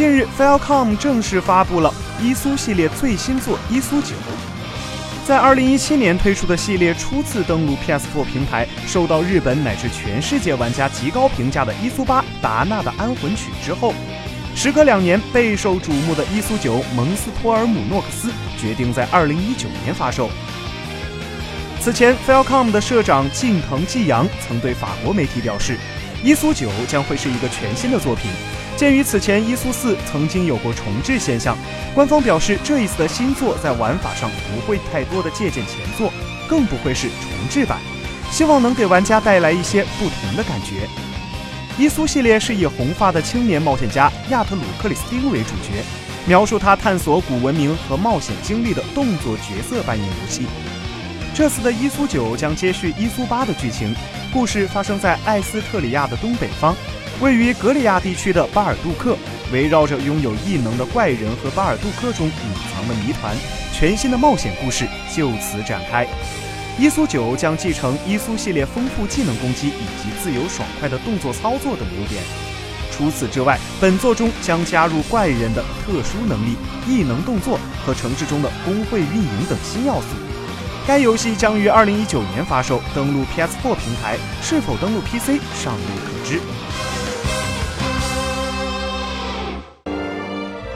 近日，Faircom 正式发布了伊苏系列最新作伊苏九。在2017年推出的系列初次登陆 PS4 平台，受到日本乃至全世界玩家极高评价的伊苏八达纳的安魂曲之后，时隔两年备受瞩目的伊苏九蒙斯托尔姆诺克斯决定在2019年发售。此前，Faircom 的社长近藤纪阳曾对法国媒体表示，伊苏九将会是一个全新的作品。鉴于此前伊苏四曾经有过重置现象，官方表示这一次的新作在玩法上不会太多的借鉴前作，更不会是重置版，希望能给玩家带来一些不同的感觉。伊苏系列是以红发的青年冒险家亚特鲁克里斯汀为主角，描述他探索古文明和冒险经历的动作角色扮演游戏。这次的伊苏九将接续伊苏八的剧情，故事发生在艾斯特里亚的东北方。位于格里亚地区的巴尔杜克，围绕着拥有异能的怪人和巴尔杜克中隐藏的谜团，全新的冒险故事就此展开。伊苏九将继承伊苏系列丰富技能攻击以及自由爽快的动作操作等优点。除此之外，本作中将加入怪人的特殊能力、异能动作和城市中的工会运营等新要素。该游戏将于二零一九年发售，登陆 PS4 平台，是否登陆 PC 尚未可知。